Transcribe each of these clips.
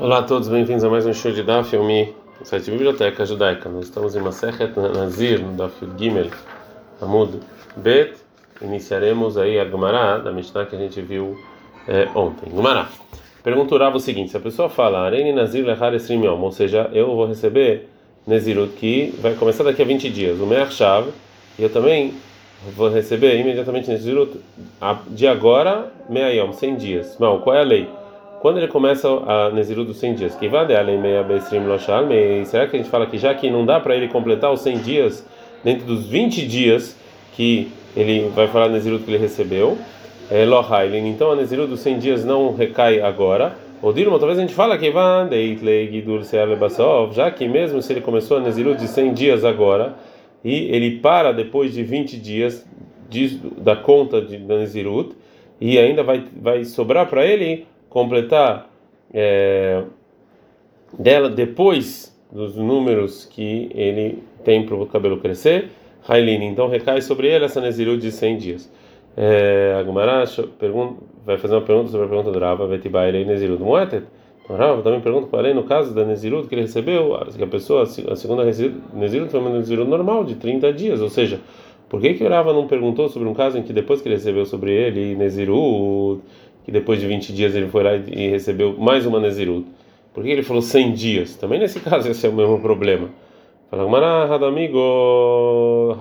Olá a todos, bem-vindos a mais um show de Daf, Yomi, no site Biblioteca Judaica. Nós estamos em Masechet Nazir, no Daf Gimel, Amud Bet. Iniciaremos aí a Gemara da Mishnah que a gente viu é, ontem. Gemara. Pergunta o seguinte: se a pessoa fala, Areni Nazir Lechar Esrim ou seja, eu vou receber Nezirut que vai começar daqui a 20 dias, o Meach Shav, e eu também vou receber imediatamente Nezirut de agora, Meayom, 100 dias. Não, qual é a lei? Quando ele começa a Nezirut dos 100 dias, que vai será que a gente fala que já que não dá para ele completar os 100 dias dentro dos 20 dias que ele vai falar Nezirut que ele recebeu, é Lohailin, então a Nezirut dos 100 dias não recai agora. Ou Dilma, talvez a gente fala que já que mesmo se ele começou a Nezirut de 100 dias agora, e ele para depois de 20 dias da conta de, Nezirut, e ainda vai, vai sobrar para ele completar é, dela depois dos números que ele tem para o cabelo crescer, Hailin, então recai sobre ele essa Nezirut de 100 dias. É, a Gumara vai fazer uma pergunta sobre a pergunta do Rava, Vetibai Elei Nezirut Moetet. Então, Rava também pergunta para ele no caso da Nezirut que ele recebeu, que a pessoa, a segunda Nezirut foi uma Nezirut normal de 30 dias, ou seja, por que que o Rava não perguntou sobre um caso em que depois que ele recebeu sobre ele Nezirut que depois de 20 dias ele foi lá e recebeu mais uma Nezirut. Por que ele falou 100 dias? Também nesse caso esse é o mesmo problema. Fala, Mara, Hadamigo,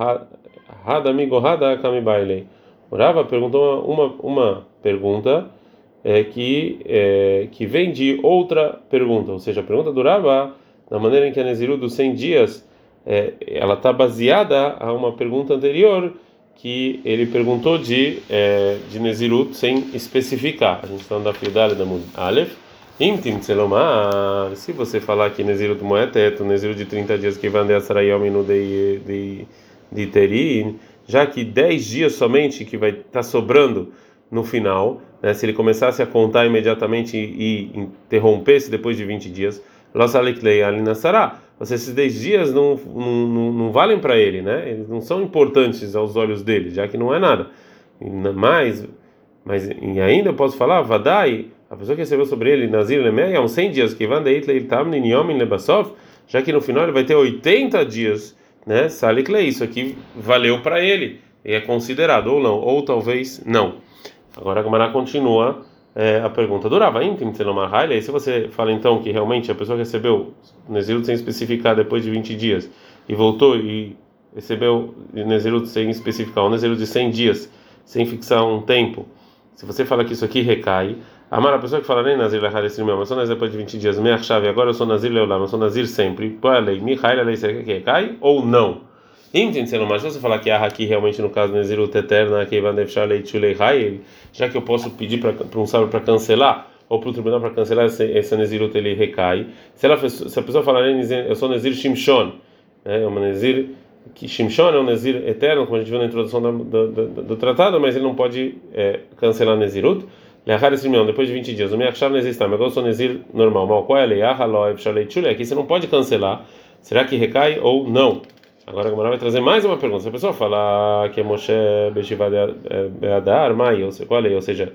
Hadamigo, Hadakamibailei. O Rava perguntou uma, uma pergunta é, que, é, que vem de outra pergunta, ou seja, a pergunta do Rava, na maneira em que a Nezirut dos 100 dias, é, ela está baseada a uma pergunta anterior que ele perguntou de é, de Nezirut sem especificar. A gente está da Fiodale da Mud Aleph. Intim se você falar que Nezirut Moeteto, Nezirut de 30 dias que vai andar Sarayom no de, de, de Terin, já que 10 dias somente que vai estar tá sobrando no final, né, se ele começasse a contar imediatamente e, interrompesse depois de 20 dias, Losaliklei Alinasará mas esses 10 dias não, não, não, não valem para ele, né? Eles não são importantes aos olhos dele, já que não é nada. Mas, mas e ainda eu posso falar, Vadai, a pessoa que recebeu sobre ele, Nazir Lemei, há uns 100 dias, que Vandeit Leitamnin Yomin Lebasov, já que no final ele vai ter 80 dias, né? Salikle, isso aqui valeu para ele, e é considerado ou não, ou talvez não. Agora a Gamara continua é, a pergunta durava íntim e se você fala então que realmente a pessoa recebeu Nezirut sem especificar depois de 20 dias e voltou e recebeu Nezirut sem especificar, um Nezirut de 100 dias sem fixar um tempo, se você fala que isso aqui recai, Amar a pessoa que fala nem Nazir Lehar esse meu, mas sou Nazir depois de 20 dias, minha chave, agora eu sou Nazir Leolam, eu sou Nazir sempre, qual é a lei? Mihail, a lei será que recai ou não? Entendendo, mas se você falar que a aqui realmente no caso Nezirut eterna, que vai deixar leichulei já que eu posso pedir para um sábio para cancelar ou para o tribunal para cancelar essa, essa Nezirut ele recai. Se ela se a pessoa falar eu sou Nezir Shimshon, né, é uma Nezir que Shimshon é um Nezir eterno, como a gente viu na introdução do, do, do, do tratado, mas ele não pode é, cancelar Nezirut. Lehar Esrimion, depois de 20 dias, o Meachshav Nezir está, agora eu sou Nezir normal. Mal qual é a lei? Aqui você não pode cancelar. Será que recai ou não? Agora a Gamara vai trazer mais uma pergunta. Se a pessoa falar que é Moshe Beshiva Beadar, Mai, é? Ou seja,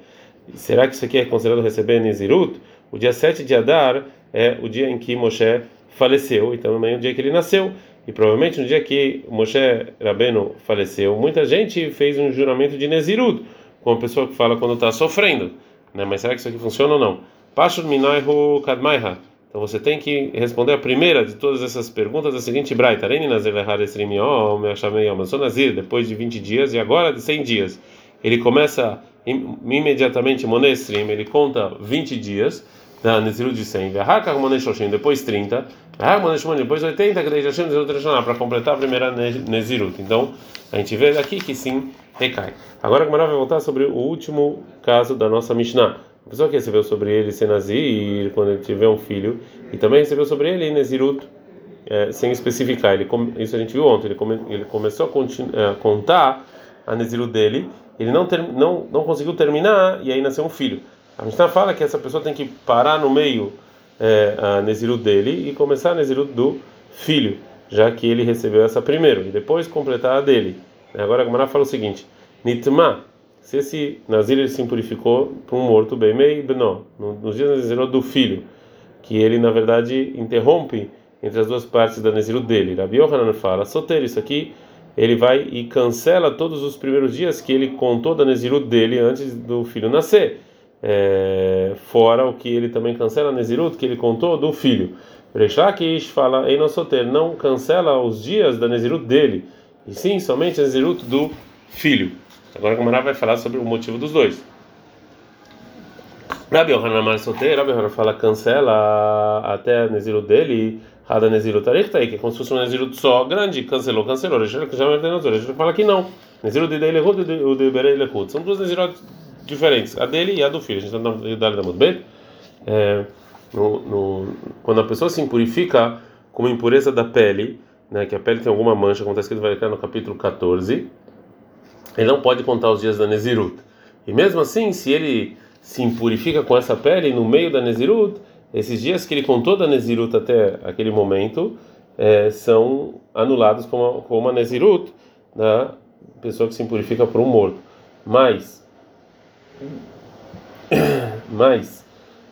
será que isso aqui é considerado receber Nizirut? O dia 7 de Adar é o dia em que Moshe faleceu, e também o dia que ele nasceu. E provavelmente no dia que Moshe Rabeno faleceu, muita gente fez um juramento de Nezirut, com a pessoa que fala quando está sofrendo. Né? Mas será que isso aqui funciona ou não? Pashur Minaihu Kadmaiha. Então você tem que responder a primeira de todas essas perguntas da seguinte braita: Eu sou Nazir depois de 20 dias e agora de 100 dias. Ele começa imediatamente Monestrim, ele conta 20 dias da Nezirut de 100, depois 30, depois 80, para completar a primeira Nezirut. Então a gente vê aqui que sim recai. Agora a Gamara vai voltar sobre o último caso da nossa Mishnah. A pessoa que recebeu sobre ele ser Nazir quando ele tiver um filho, e também recebeu sobre ele Nezirut, é, sem especificar. Ele, isso a gente viu ontem. Ele, come, ele começou a, é, contar a Nezirut dele, ele não, não, não conseguiu terminar, e aí nasceu um filho. A Mishnah fala que essa pessoa tem que parar no meio é, a Nezirut dele e começar a Nezirut do filho, já que ele recebeu essa primeiro, e depois completar a dele. Agora a Gemara fala o seguinte: Nitma se esse Nazir ele se purificou para um morto, bem meio, não, nos dias Nazirot do filho, que ele na verdade interrompe entre as duas partes da Nezirut dele. Rabi Yohanan fala, solteiro, isso aqui ele vai e cancela todos os primeiros dias que ele contou da Nezirut dele antes do filho nascer. É, fora o que ele também cancela Nezirut que ele contou do filho. Reishakish fala, Ei, solteiro, não cancela os dias da Nezirut dele, e sim somente a Nezirut do filho. Agora a Gamara vai falar sobre o motivo dos dois. Rabi Yohanan Mar solteiro, Rabi Yohanan fala cancela até a Nezirut dele, Rada Nezirut Arichtai, que é como se fosse um Nezirut só grande, cancelou, cancelou. Já fala que não. Nezirut de Deilehut e o de Bereilehut. São duas Nezirut diferentes, a dele e a do filho. A gente está na idade da Mudbet. É, quando a pessoa se impurifica com uma impureza da pele, né, que a pele tem alguma mancha, como está escrito vai no capítulo 14, ele não pode contar os dias da Nezirut. E mesmo assim, se ele se impurifica com essa pele no meio da Nezirut, esses dias que ele contou da Nezirut até aquele momento é, são anulados como, como uma Nezirut da pessoa que se impurifica por um morto. Mas, mas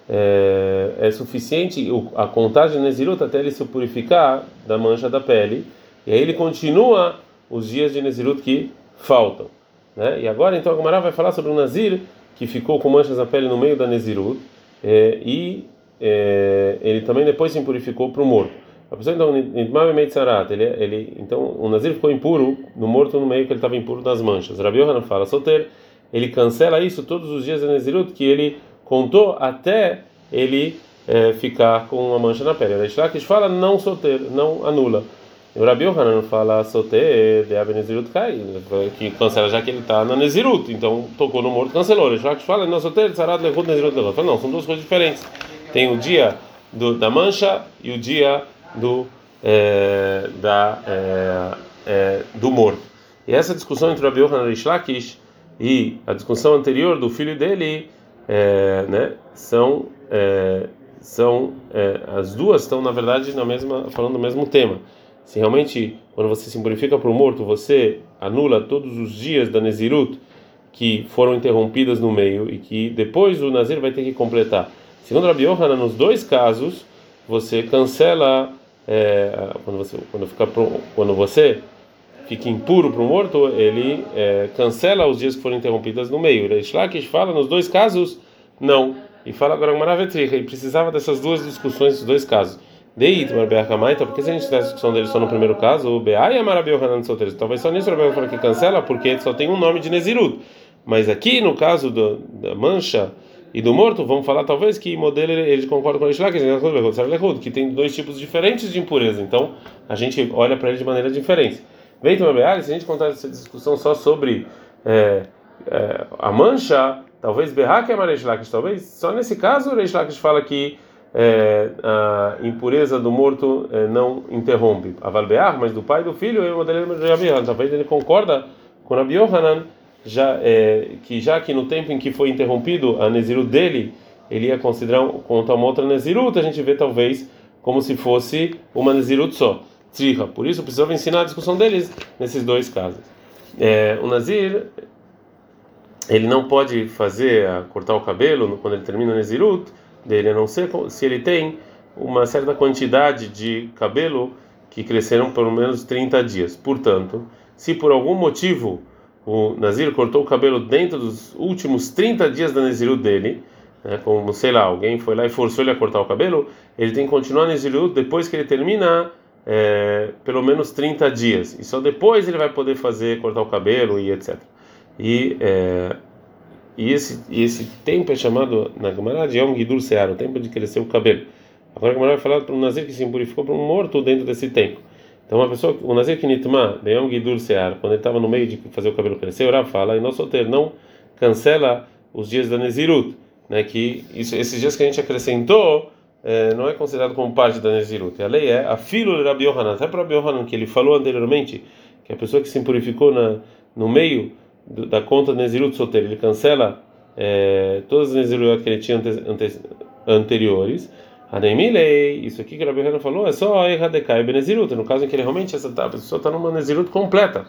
é, é suficiente a contagem de Nezirut até ele se purificar da mancha da pele, e aí ele continua os dias de Nezirut que faltam. Né? E agora então a Gomara vai falar sobre o Nazir que ficou com manchas na pele no meio da Nezirut, é, e é, ele também depois se impurificou para o morto. A pessoa então, ele, ele, então o Nazir ficou impuro no morto no meio que ele estava impuro das manchas. Rabi Yohanan fala, solteiro, ele cancela isso todos os dias da Nezirut que ele contou até ele é, ficar com uma mancha na pele. Shlakish fala não solteiro, não anula. O Rabi Yohanan fala solteiro, de Abenezirut cai, que cancela já que ele está na Nezirut, então tocou no morto, cancelou. O Shlakish fala não solteiro, Sarat Lehut Nezirut. Fala não, são duas coisas diferentes. Tem o dia do, da mancha e o dia do é, da é, é, do morto. E essa discussão entre o Rabi Yohanan e Shlakish e a discussão anterior do filho dele né, são são as duas estão na verdade na mesma falando do mesmo tema. Se realmente quando você se purifica para o morto você anula todos os dias da Nezirut que foram interrompidas no meio e que depois o Nazir vai ter que completar. Segundo Rabi Yohanan, nos dois casos você cancela é, quando você quando fica quando você fica impuro para o morto, ele é, cancela os dias que foram interrompidos no meio. Lakish fala nos dois casos, não. E fala agora uma e precisava dessas duas discussões, esses dois casos. Deit, Marbeachamaita, porque se a gente tiver a discussão dele só no primeiro caso, o Beai e a Marabeu Hanan solteiros, talvez só nisso o fala que cancela, porque só tem um nome de Nezirut. Mas aqui, no caso do, da mancha e do morto, vamos falar talvez que modelo ele concorda com o Ishlak, que tem dois tipos diferentes de impureza. Então, a gente olha para ele de maneira diferente. Veio uma se a gente contar essa discussão só sobre é, é, a mancha, talvez Berrak é Mareishlakish, talvez só nesse caso o Reishlakish fala que é, a impureza do morto é, não interrompe. A Valbear, mas do pai e do filho, é Rabi Talvez ele concorda com Rabi Yohanan, já, é, que já que no tempo em que foi interrompido a Nezirut dele, ele ia considerar contra uma outra Nezirut, a gente vê talvez como se fosse uma Nezirut só tzricha. Por isso precisava ensinar a discussão deles nesses dois casos. É, o Nazir ele não pode fazer cortar o cabelo quando ele termina o Nezirut dele, a não ser se ele tem uma certa quantidade de cabelo que cresceram pelo menos 30 dias. Portanto, se por algum motivo o Nazir cortou o cabelo dentro dos últimos 30 dias da Nezirut dele, né, como sei lá, alguém foi lá e forçou ele a cortar o cabelo, ele tem que continuar Nezirut depois que ele terminar é, pelo menos 30 dias. E só depois ele vai poder fazer, cortar o cabelo e etc. E, é, e, esse, e esse tempo é chamado na Gemara de Yom Sear, o tempo de crescer o cabelo. Agora a Gemara vai falar para um Nazir que se impurificou para um morto dentro desse tempo. Então uma pessoa, o Nazir que nitma, de Yom Gidul Sear, quando ele estava no meio de fazer o cabelo crescer, o fala, e não solteiro, não cancela os dias da Nezirut, né, que isso, esses dias que a gente acrescentou é, não é considerado como parte da Nezirut. A lei é a filo de Rabi Yohanan, até para Rabi Yohanan, que ele falou anteriormente, que a pessoa que se impurificou na, no meio da conta Nezirut solteiro, ele cancela é, todas as Nezirut que ele tinha ante, ante, anteriores. A Neimilei, isso aqui que Rabi Yohanan falou, é só a Erradekai Benezirut, no caso em que ele realmente essa pessoa está numa Nezirut completa.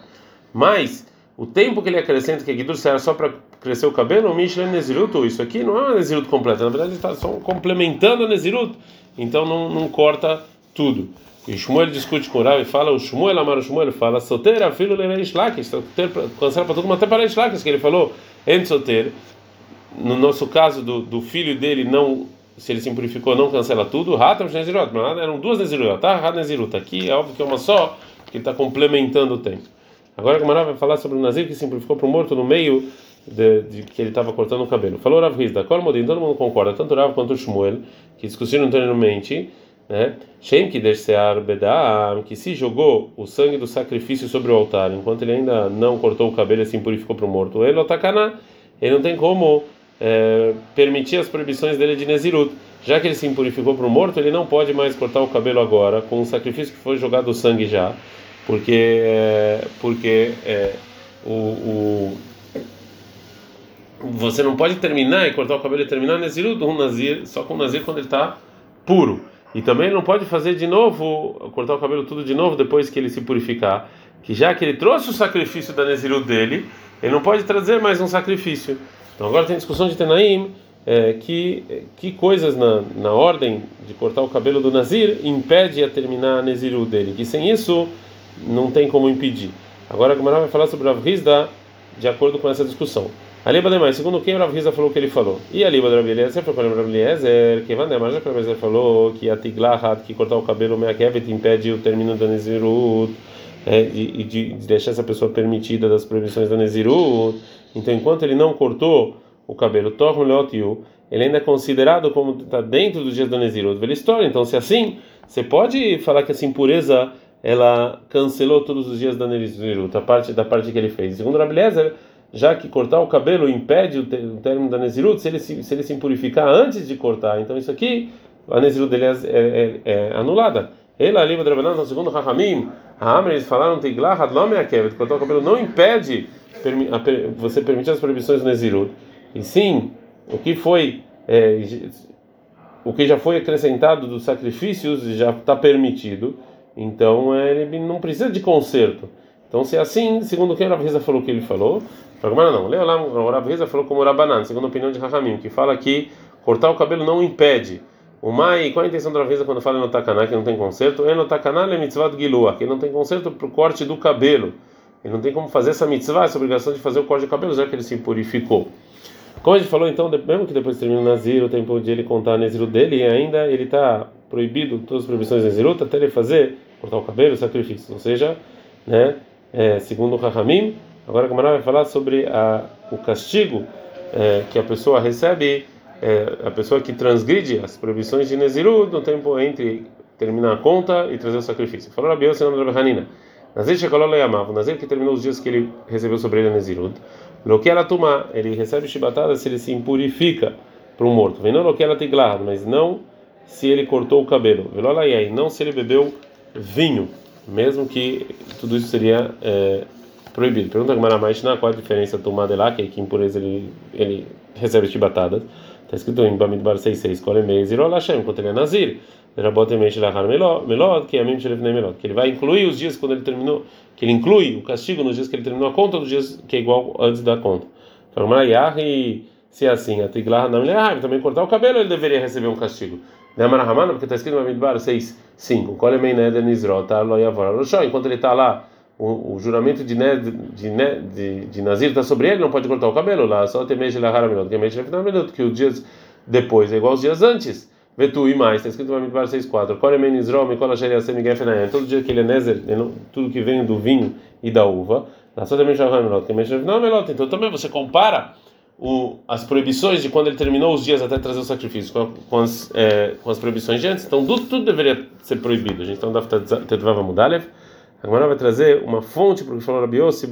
Mas o tempo que ele acrescenta, que é Gidur era só para cresceu o cabelo, Mishlen Nezirut, isso aqui não é uma Nezirut completa, na verdade está só complementando a Nezirut, então não, não corta tudo. E Shmuel discute com o Rav e fala, o Shmuel amar o Shmuel fala, solteira, filho de Ishlakish, cancela para todo mundo, até para Ishlakish, que ele falou, entre solteiro, no nosso caso do, do filho dele não se ele se purificou não cancela tudo. Ratam Nezirut mas eram duas Nezirut tá? Rad Nezirut aqui é óbvio que é uma só que está complementando o tempo. Agora a Gamara vai falar sobre o Nazir que se purificou para o morto no meio de, de, que ele estava cortando o cabelo. Falou Rav Rizda modim todo mundo concorda tanto Rav quanto o Shmuel que discutiram anteriormente né Shem que descear bedam que se jogou o sangue do sacrifício sobre o altar enquanto ele ainda não cortou o cabelo e se purificou para o morto ele otakaná ele não tem como é, permitir as proibições dele de Nezirut. Já que ele se impurificou para o morto, ele não pode mais cortar o cabelo agora, com o sacrifício que foi jogado o sangue já, porque, é, porque é, o, o, você não pode terminar e cortar o cabelo e terminar Nezirut Nazir, só com o Nazir quando ele está puro. E também não pode fazer de novo, cortar o cabelo tudo de novo depois que ele se purificar. Que já que ele trouxe o sacrifício da Nezirut dele, ele não pode trazer mais um sacrifício. Então agora tem discussão de Tenaim é, que que coisas na, na ordem de cortar o cabelo do Nazir impede a terminar a Neziru dele, que sem isso não tem como impedir. Agora a Gemara vai falar sobre Rav Hizda de acordo com essa discussão. Aliba demais, segundo quem o Rav Hizda falou que ele falou. E a Liba do Rav Eliezer foi para o Rav Eliezer, que Van já que o Rav falou que a Tiglahat, que cortar o cabelo Meakevet impede o término da Nezirut é, de, de, de, deixar essa pessoa permitida das proibições da Nezirut. Então, enquanto ele não cortou o cabelo, ele ainda é considerado como está dentro dos dias da Nezirut. Velha história. Então, se é assim, você pode falar que essa impureza ela cancelou todos os dias da Nezirut, a parte da parte que ele fez. Segundo o Rabelezer, já que cortar o cabelo impede o, término da Nezirut, se ele se, se ele se impurificar antes de cortar, então isso aqui, a Nezirut dele é, é, é, é anulada. Ele ali, o segundo Rahamim, a eles falaram Tiglah cortar o cabelo não impede você permitir as proibições do Nezirut. E sim, o que foi é, o que já foi acrescentado dos sacrifícios já está permitido. Então ele não precisa de conserto. Então se é assim, segundo o que o Rav falou que ele falou, Agora não, o Rav falou como Rabanan, segundo a opinião de Rahamim, que fala que cortar o cabelo não impede. O Mai, qual a intenção do Rav quando fala no Takaná que não tem conserto? É no Takaná é mitzvah do Gilua, que não tem conserto para o corte do cabelo. Ele não tem como fazer essa mitzvah, essa obrigação de fazer o corte de cabelo, já que ele se purificou. Como a gente falou, então, mesmo que depois termine o Nazir, o tempo de ele contar o Nazir dele, ainda ele está proibido, todas as proibições de Nazirut, até ele fazer, cortar o cabelo, o sacrifício. Ou seja, né, é, segundo o Rahamim, agora a Gamara vai falar sobre a, o castigo é, que a pessoa recebe, é, a pessoa que transgride as proibições de Nazirut no tempo entre terminar a conta e trazer o sacrifício. Falou Rabi Yossi, nome da Hanina. Nazir Shekolol Yamav, o Nazir que terminou os dias que ele recebeu sobre ele a Nazirut. Loquela Tumá, ele recebe chibatada se ele se impurifica para um morto. Vem não loquela Tiglad, mas não se ele cortou o cabelo. Não se ele bebeu vinho, mesmo que tudo isso seria é, proibido. Pergunta a mais qual a diferença Tumá de lá, que, é que impureza ele, ele recebe chibatadas. Está escrito em Bamidbar 6.6, Kol Emei Zirol Hashem, enquanto ele é Nazir que ele vai incluir os dias quando ele terminou, que ele inclui o castigo nos dias que ele terminou a conta dos dias que é igual antes da conta. E se é assim, a Tiglah não é também cortar o cabelo ele deveria receber um castigo. Porque está escrito no Bamidbar 6, 5, Kol Emei Neder Nizrot, enquanto ele está lá o, o, juramento de, ne, de, de, de Nazir está sobre ele, não pode cortar o cabelo lá, só tem mês de que os dias depois é igual aos dias antes. Vetu e mais, está escrito no Bamidbar 6.4. Koremen Israel, Mikola Sheriasem Gefenaem. Todo dia que ele é Nezer, tudo que vem do vinho e da uva. Então também você compara o, as proibições de quando ele terminou os dias até trazer o sacrifício com, com, as, é, com as proibições de antes. Então tudo, tudo deveria ser proibido. A gente então deve ter Mudalev. Agora vai trazer uma fonte para o que falou Rabi Yossi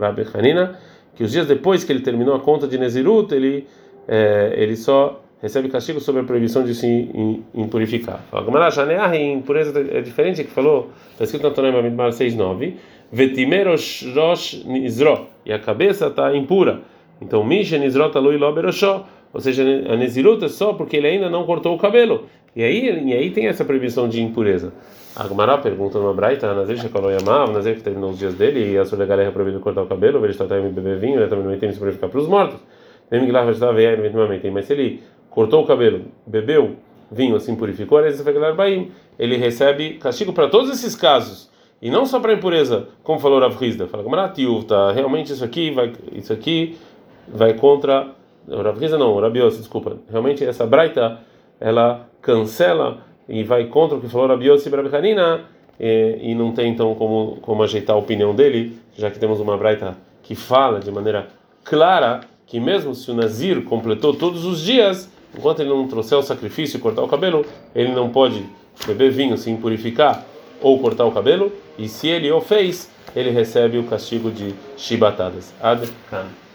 Rabi Hanina, que os dias depois que ele terminou a conta de Nezirut, ele, é, ele só recebe castigo sobre a proibição de se impurificar. Fala, a impureza é diferente que falou, está escrito na Torá Bamidbar 6.9, Vetimerosh rosh nizro, e a cabeça está impura. Então, Misha nizro talui lo beroshó, ou seja, a Nezirut é só porque ele ainda não cortou o cabelo. E aí, e aí tem essa proibição de impureza. A Gumara pergunta no Braita, Nazir Shekoloi Amav, Nazir que terminou os dias dele e a sua legal é proibido cortar o cabelo, ele está também beber vinho, ele também não tem se purificar para os mortos. Mas se ele cortou o cabelo, bebeu vinho, assim purificou, ele recebe castigo para todos esses casos. E não só para impureza, como falou Rav Hizda. Fala, tá, realmente isso aqui vai, isso aqui vai contra Rav não, Rabiose, desculpa. Realmente essa braita ela cancela e vai contra o que falou Rabiose e Rabihanina e, e não tem então como como ajeitar a opinião dele, já que temos uma braita que fala de maneira clara que mesmo se o Nazir completou todos os dias, enquanto ele não trouxer o sacrifício e cortar o cabelo, ele não pode beber vinho, se impurificar ou cortar o cabelo, e se ele o fez, ele recebe o castigo de chibatadas. Ad -kan.